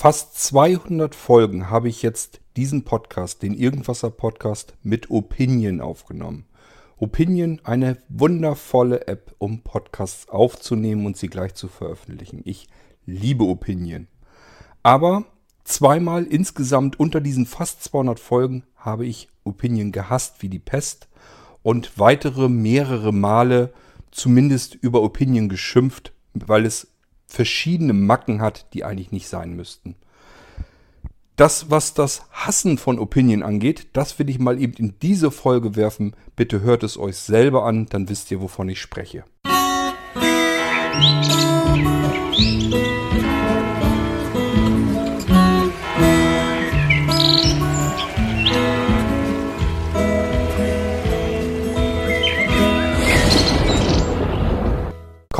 fast 200 Folgen habe ich jetzt diesen Podcast, den Irgendwasser Podcast mit Opinion aufgenommen. Opinion, eine wundervolle App, um Podcasts aufzunehmen und sie gleich zu veröffentlichen. Ich liebe Opinion. Aber zweimal insgesamt unter diesen fast 200 Folgen habe ich Opinion gehasst wie die Pest und weitere mehrere Male zumindest über Opinion geschimpft, weil es verschiedene Macken hat, die eigentlich nicht sein müssten. Das, was das Hassen von Opinion angeht, das will ich mal eben in diese Folge werfen. Bitte hört es euch selber an, dann wisst ihr, wovon ich spreche.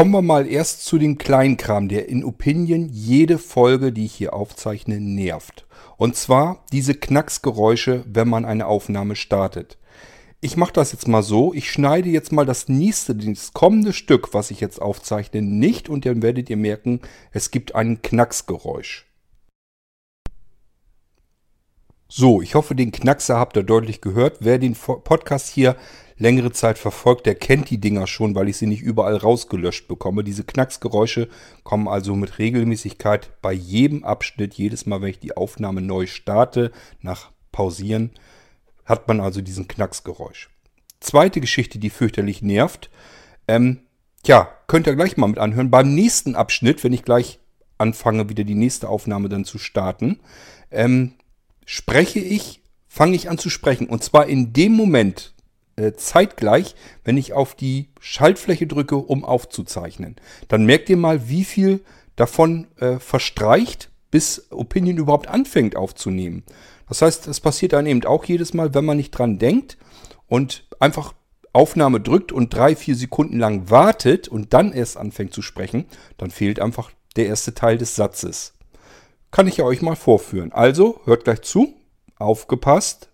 Kommen wir mal erst zu dem Kleinkram, der in Opinion jede Folge, die ich hier aufzeichne, nervt. Und zwar diese Knacksgeräusche, wenn man eine Aufnahme startet. Ich mache das jetzt mal so. Ich schneide jetzt mal das nächste, das kommende Stück, was ich jetzt aufzeichne, nicht und dann werdet ihr merken, es gibt ein Knacksgeräusch. So, ich hoffe, den Knackser habt ihr deutlich gehört. Wer den Podcast hier längere Zeit verfolgt, der kennt die Dinger schon, weil ich sie nicht überall rausgelöscht bekomme. Diese Knacksgeräusche kommen also mit Regelmäßigkeit bei jedem Abschnitt, jedes Mal, wenn ich die Aufnahme neu starte, nach Pausieren, hat man also diesen Knacksgeräusch. Zweite Geschichte, die fürchterlich nervt. Ähm, tja, könnt ihr gleich mal mit anhören. Beim nächsten Abschnitt, wenn ich gleich anfange, wieder die nächste Aufnahme dann zu starten, ähm, spreche ich, fange ich an zu sprechen. Und zwar in dem Moment, äh, zeitgleich, wenn ich auf die Schaltfläche drücke, um aufzuzeichnen. Dann merkt ihr mal, wie viel davon äh, verstreicht, bis Opinion überhaupt anfängt aufzunehmen. Das heißt, es passiert dann eben auch jedes Mal, wenn man nicht dran denkt und einfach Aufnahme drückt und drei, vier Sekunden lang wartet und dann erst anfängt zu sprechen, dann fehlt einfach der erste Teil des Satzes. Kann ich euch mal vorführen. Also, hört gleich zu. Aufgepasst.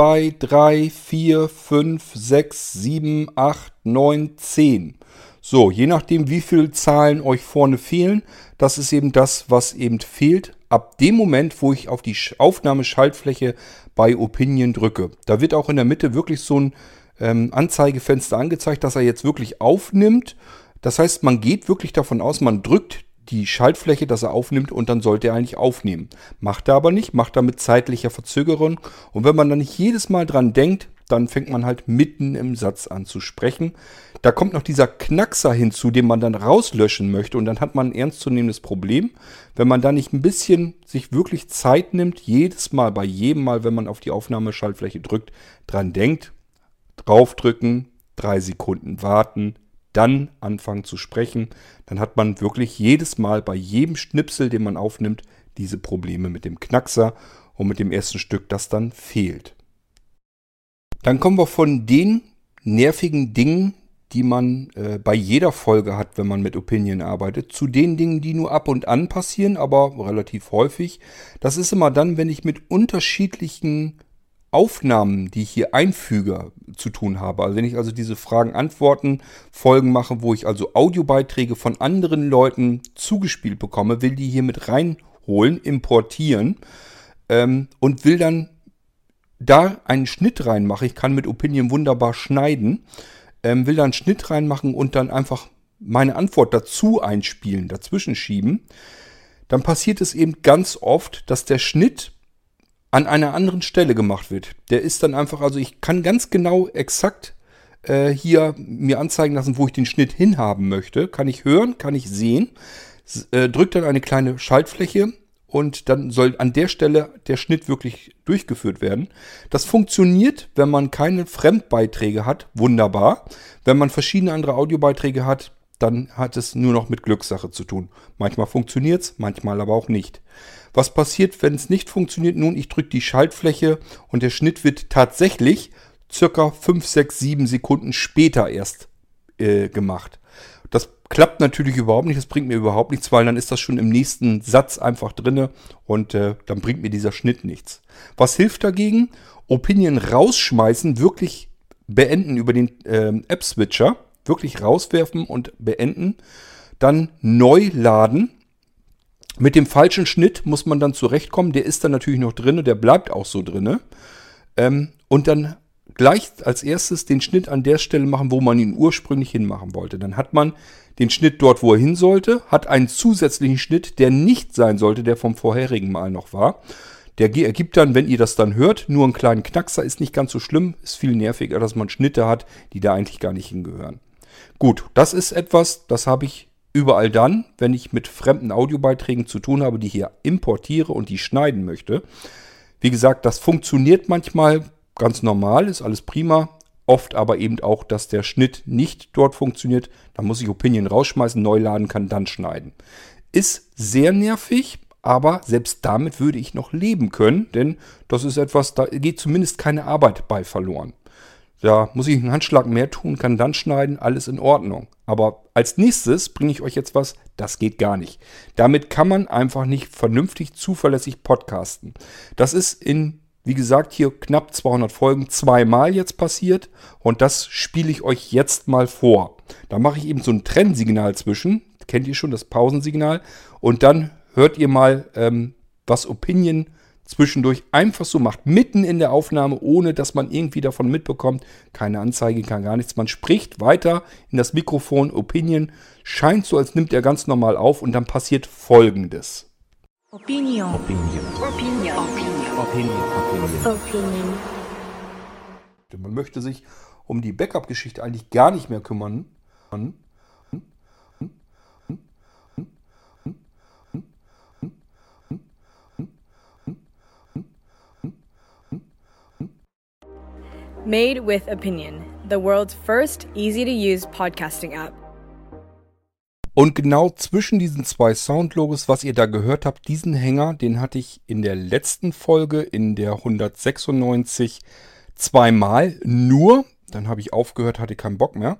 2, 3, 4, 5, 6, 7, 8, 9, 10. So, je nachdem, wie viele Zahlen euch vorne fehlen, das ist eben das, was eben fehlt. Ab dem Moment, wo ich auf die Aufnahmeschaltfläche bei Opinion drücke. Da wird auch in der Mitte wirklich so ein ähm, Anzeigefenster angezeigt, dass er jetzt wirklich aufnimmt. Das heißt, man geht wirklich davon aus, man drückt die Schaltfläche, dass er aufnimmt und dann sollte er eigentlich aufnehmen. Macht er aber nicht, macht er mit zeitlicher Verzögerung. Und wenn man dann nicht jedes Mal dran denkt, dann fängt man halt mitten im Satz an zu sprechen. Da kommt noch dieser Knackser hinzu, den man dann rauslöschen möchte und dann hat man ein ernstzunehmendes Problem. Wenn man da nicht ein bisschen sich wirklich Zeit nimmt, jedes Mal, bei jedem Mal, wenn man auf die Aufnahmeschaltfläche drückt, dran denkt, draufdrücken, drei Sekunden warten, dann anfangen zu sprechen, dann hat man wirklich jedes Mal bei jedem Schnipsel, den man aufnimmt, diese Probleme mit dem Knackser und mit dem ersten Stück, das dann fehlt. Dann kommen wir von den nervigen Dingen, die man äh, bei jeder Folge hat, wenn man mit Opinion arbeitet, zu den Dingen, die nur ab und an passieren, aber relativ häufig. Das ist immer dann, wenn ich mit unterschiedlichen Aufnahmen, die ich hier einfüge, zu tun habe. Also wenn ich also diese Fragen-Antworten-Folgen mache, wo ich also Audiobeiträge von anderen Leuten zugespielt bekomme, will die hier mit reinholen, importieren ähm, und will dann da einen Schnitt reinmachen. Ich kann mit Opinion wunderbar schneiden, ähm, will da einen Schnitt reinmachen und dann einfach meine Antwort dazu einspielen, dazwischen schieben. Dann passiert es eben ganz oft, dass der Schnitt an einer anderen Stelle gemacht wird. Der ist dann einfach, also ich kann ganz genau exakt äh, hier mir anzeigen lassen, wo ich den Schnitt hinhaben möchte. Kann ich hören, kann ich sehen. Äh, drückt dann eine kleine Schaltfläche und dann soll an der Stelle der Schnitt wirklich durchgeführt werden. Das funktioniert, wenn man keine Fremdbeiträge hat, wunderbar. Wenn man verschiedene andere Audiobeiträge hat, dann hat es nur noch mit Glückssache zu tun. Manchmal funktioniert es, manchmal aber auch nicht. Was passiert, wenn es nicht funktioniert? Nun, ich drücke die Schaltfläche und der Schnitt wird tatsächlich circa 5, 6, 7 Sekunden später erst äh, gemacht. Das klappt natürlich überhaupt nicht, das bringt mir überhaupt nichts, weil dann ist das schon im nächsten Satz einfach drinne und äh, dann bringt mir dieser Schnitt nichts. Was hilft dagegen? Opinion rausschmeißen, wirklich beenden über den äh, Mit dem falschen Schnitt muss man dann zurechtkommen. Der ist dann natürlich noch drin, der bleibt auch so drin. Ähm, und dann gleich als erstes den Schnitt an der Stelle machen, wo man ihn ursprünglich hinmachen wollte. Dann hat man den Schnitt dort, wo er hin sollte, hat einen zusätzlichen Schnitt, der nicht sein sollte, der vom vorherigen Mal noch war. Der ergibt dann, wenn ihr das dann hört, nur einen kleinen Knackser, ist nicht ganz so schlimm, ist viel nerviger, dass man Schnitte hat, die da eigentlich gar nicht hingehören. Gut, das ist etwas, das habe ich überall dann, wenn ich mit fremden Audiobeiträgen zu tun habe, die hier importiere und die schneiden möchte. Wie gesagt, das funktioniert manchmal ganz normal, ist alles prima. Oft aber eben auch, dass der Schnitt nicht dort funktioniert. Da muss ich Opinion rausschmeißen, neu laden, kann dann schneiden. Ist sehr nervig, aber selbst damit würde ich noch leben können, denn das ist etwas, da geht zumindest keine Arbeit bei verloren. Da muss ich einen Handschlag mehr tun, kann dann schneiden, alles in Ordnung. Aber als nächstes bringe ich euch jetzt was, das geht gar nicht. Damit kann man einfach nicht vernünftig, zuverlässig podcasten. Das ist in, wie gesagt, hier knapp 200 Folgen zweimal jetzt passiert und das spiele ich euch jetzt mal vor. Da mache ich eben so ein Trennsignal zwischen, kennt ihr schon, das Pausensignal, und dann hört ihr mal, ähm, was Opinion zwischendurch einfach so macht, mitten in der Aufnahme, ohne dass man irgendwie davon mitbekommt. Keine Anzeige, kann gar nichts. Man spricht weiter in das Mikrofon, Opinion, scheint so, als nimmt er ganz normal auf und dann passiert folgendes. Opinion. Opinion. Opinion. Opinion. Opinion. Opinion. Man möchte sich um die Backup-Geschichte eigentlich gar nicht mehr kümmern. Made with Opinion, the world's first easy to use podcasting app. Und genau zwischen diesen zwei Soundlogos, was ihr da gehört habt, diesen Hänger, den hatte ich in der letzten Folge, in der 196, zweimal nur. Dann habe ich aufgehört, hatte keinen Bock mehr.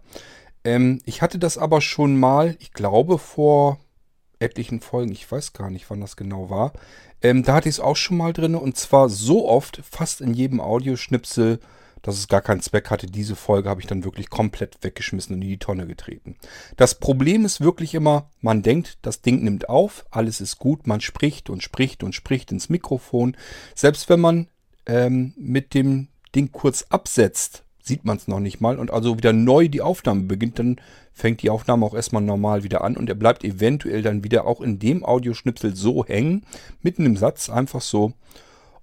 Ähm, ich hatte das aber schon mal, ich glaube vor etlichen Folgen, ich weiß gar nicht, wann das genau war. Ähm, da hatte ich es auch schon mal drin und zwar so oft, fast in jedem Audioschnipsel, dass es gar keinen Zweck hatte. Diese Folge habe ich dann wirklich komplett weggeschmissen und in die Tonne getreten. Das Problem ist wirklich immer, man denkt, das Ding nimmt auf, alles ist gut, man spricht und spricht und spricht ins Mikrofon. Selbst wenn man ähm, mit dem Ding kurz absetzt, sieht man es noch nicht mal und also wieder neu die Aufnahme beginnt, dann fängt die Aufnahme auch erstmal normal wieder an und er bleibt eventuell dann wieder auch in dem Audioschnipsel so hängen, mitten im Satz einfach so.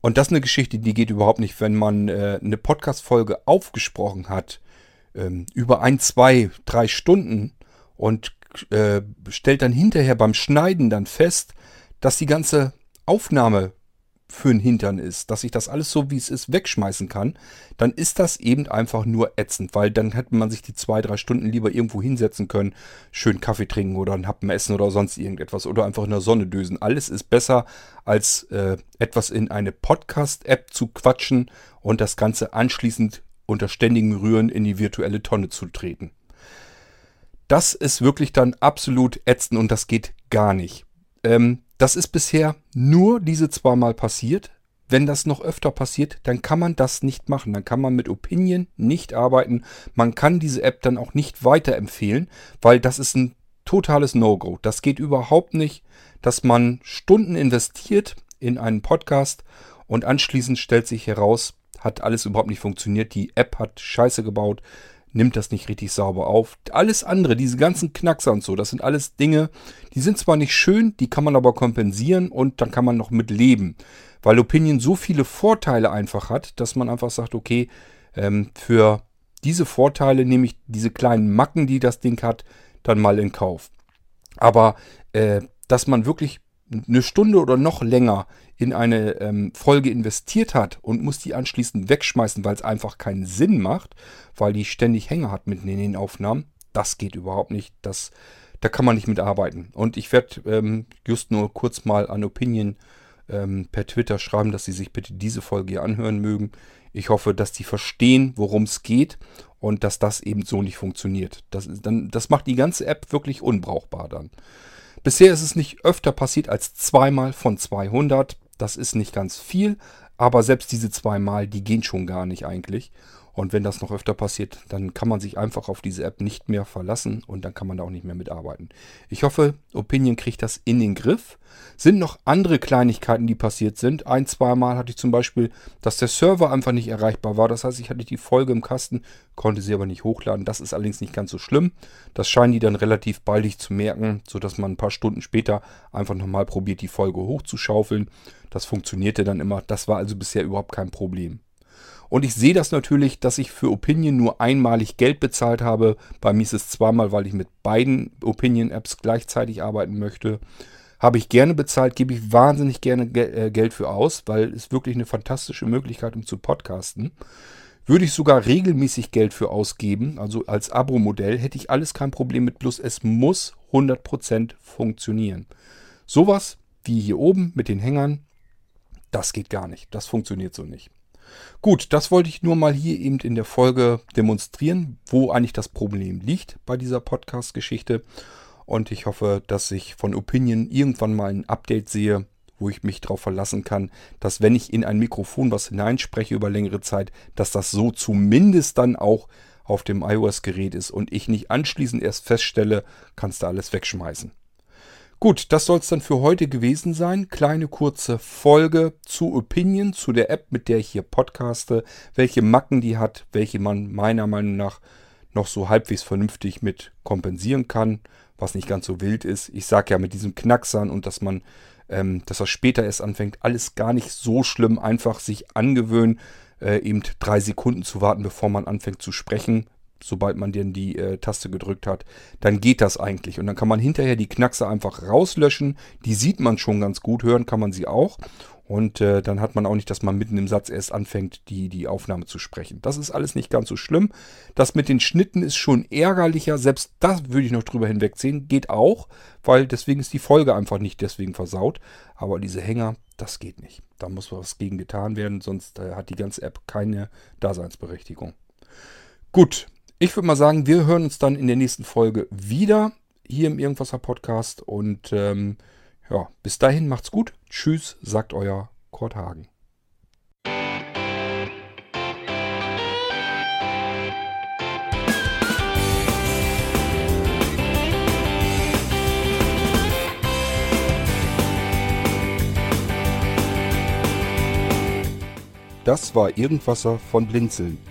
Und das ist eine Geschichte, die geht überhaupt nicht, wenn man äh, eine Podcast-Folge aufgesprochen hat, ähm, über ein, zwei, drei Stunden und äh, stellt dann hinterher beim Schneiden dann fest, dass die ganze Aufnahme für ein Hintern ist, dass ich das alles so, wie es ist, wegschmeißen kann, dann ist das eben einfach nur ätzend, weil dann hätte man sich die zwei, drei Stunden lieber irgendwo hinsetzen können, schön Kaffee trinken oder einen Happen essen oder sonst irgendetwas oder einfach in der Sonne dösen. Alles ist besser, als äh, etwas in eine Podcast-App zu quatschen und das Ganze anschließend unter ständigem Rühren in die virtuelle Tonne zu treten. Das ist wirklich dann absolut ätzend und das geht gar nicht. Ähm, das ist bisher nur diese zweimal passiert. Wenn das noch öfter passiert, dann kann man das nicht machen. Dann kann man mit Opinion nicht arbeiten. Man kann diese App dann auch nicht weiterempfehlen, weil das ist ein totales No-Go. Das geht überhaupt nicht, dass man Stunden investiert in einen Podcast und anschließend stellt sich heraus, hat alles überhaupt nicht funktioniert. Die App hat Scheiße gebaut nimmt das nicht richtig sauber auf. Alles andere, diese ganzen Knackser und so, das sind alles Dinge, die sind zwar nicht schön, die kann man aber kompensieren und dann kann man noch mit leben. Weil Opinion so viele Vorteile einfach hat, dass man einfach sagt, okay, ähm, für diese Vorteile nehme ich diese kleinen Macken, die das Ding hat, dann mal in Kauf. Aber äh, dass man wirklich eine Stunde oder noch länger in eine ähm, Folge investiert hat und muss die anschließend wegschmeißen, weil es einfach keinen Sinn macht, weil die ständig Hänger hat mitten in den Aufnahmen, das geht überhaupt nicht. Das, da kann man nicht mit arbeiten. Und ich werde ähm, just nur kurz mal an Opinion ähm, per Twitter schreiben, dass sie sich bitte diese Folge hier anhören mögen. Ich hoffe, dass die verstehen, worum es geht und dass das eben so nicht funktioniert. Das, dann, das macht die ganze App wirklich unbrauchbar dann. Bisher ist es nicht öfter passiert als zweimal von 200. Das ist nicht ganz viel, aber selbst diese zweimal, die gehen schon gar nicht eigentlich. Und wenn das noch öfter passiert, dann kann man sich einfach auf diese App nicht mehr verlassen und dann kann man da auch nicht mehr mitarbeiten. Ich hoffe, Opinion kriegt das in den Griff. Sind noch andere Kleinigkeiten, die passiert sind. Ein, zweimal hatte ich zum Beispiel, dass der Server einfach nicht erreichbar war. Das heißt, ich hatte die Folge im Kasten, konnte sie aber nicht hochladen. Das ist allerdings nicht ganz so schlimm. Das scheinen die dann relativ baldig zu merken, sodass man ein paar Stunden später einfach nochmal probiert, die Folge hochzuschaufeln. Das funktionierte dann immer. Das war also bisher überhaupt kein Problem. Und ich sehe das natürlich, dass ich für Opinion nur einmalig Geld bezahlt habe. Bei mir ist es zweimal, weil ich mit beiden Opinion-Apps gleichzeitig arbeiten möchte. Habe ich gerne bezahlt, gebe ich wahnsinnig gerne äh, Geld für aus, weil es wirklich eine fantastische Möglichkeit, um zu podcasten. Würde ich sogar regelmäßig Geld für ausgeben, also als Abo-Modell, hätte ich alles kein Problem mit, bloß es muss 100% funktionieren. Sowas wie hier oben mit den Hängern, das geht gar nicht. Das funktioniert so nicht. Gut, das wollte ich nur mal hier eben in der Folge demonstrieren, wo eigentlich das Problem liegt bei dieser Podcast-Geschichte. Und ich hoffe, dass ich von Opinion irgendwann mal ein Update sehe, wo ich mich darauf verlassen kann, dass wenn ich in ein Mikrofon was hineinspreche über längere Zeit, dass das so zumindest dann auch auf dem iOS-Gerät ist und ich nicht anschließend erst feststelle, kannst du alles wegschmeißen. Gut, das soll es dann für heute gewesen sein. Kleine kurze Folge zu Opinion, zu der App, mit der ich hier podcaste, welche Macken die hat, welche man meiner Meinung nach noch so halbwegs vernünftig mit kompensieren kann, was nicht ganz so wild ist. Ich sage ja mit diesem Knacksern und dass man, ähm, dass er später erst anfängt, alles gar nicht so schlimm. Einfach sich angewöhnen, äh, eben drei Sekunden zu warten, bevor man anfängt zu sprechen sobald man denn die äh, Taste gedrückt hat, dann geht das eigentlich. Und dann kann man hinterher die Knackse einfach rauslöschen. Die sieht man schon ganz gut, hören kann man sie auch. Und äh, dann hat man auch nicht, dass man mitten im Satz erst anfängt, die, die Aufnahme zu sprechen. Das ist alles nicht ganz so schlimm. Das mit den Schnitten ist schon ärgerlicher. Selbst das würde ich noch drüber hinwegziehen. Geht auch, weil deswegen ist die Folge einfach nicht deswegen versaut. Aber diese Hänger, das geht nicht. Da muss was gegen getan werden, sonst äh, hat die ganze App keine Daseinsberechtigung. Gut, ich würde mal sagen, wir hören uns dann in der nächsten Folge wieder hier im Irgendwasser Podcast. Und ähm, ja, bis dahin macht's gut. Tschüss, sagt euer Kurt Hagen. Das war Irgendwasser von Blinzeln.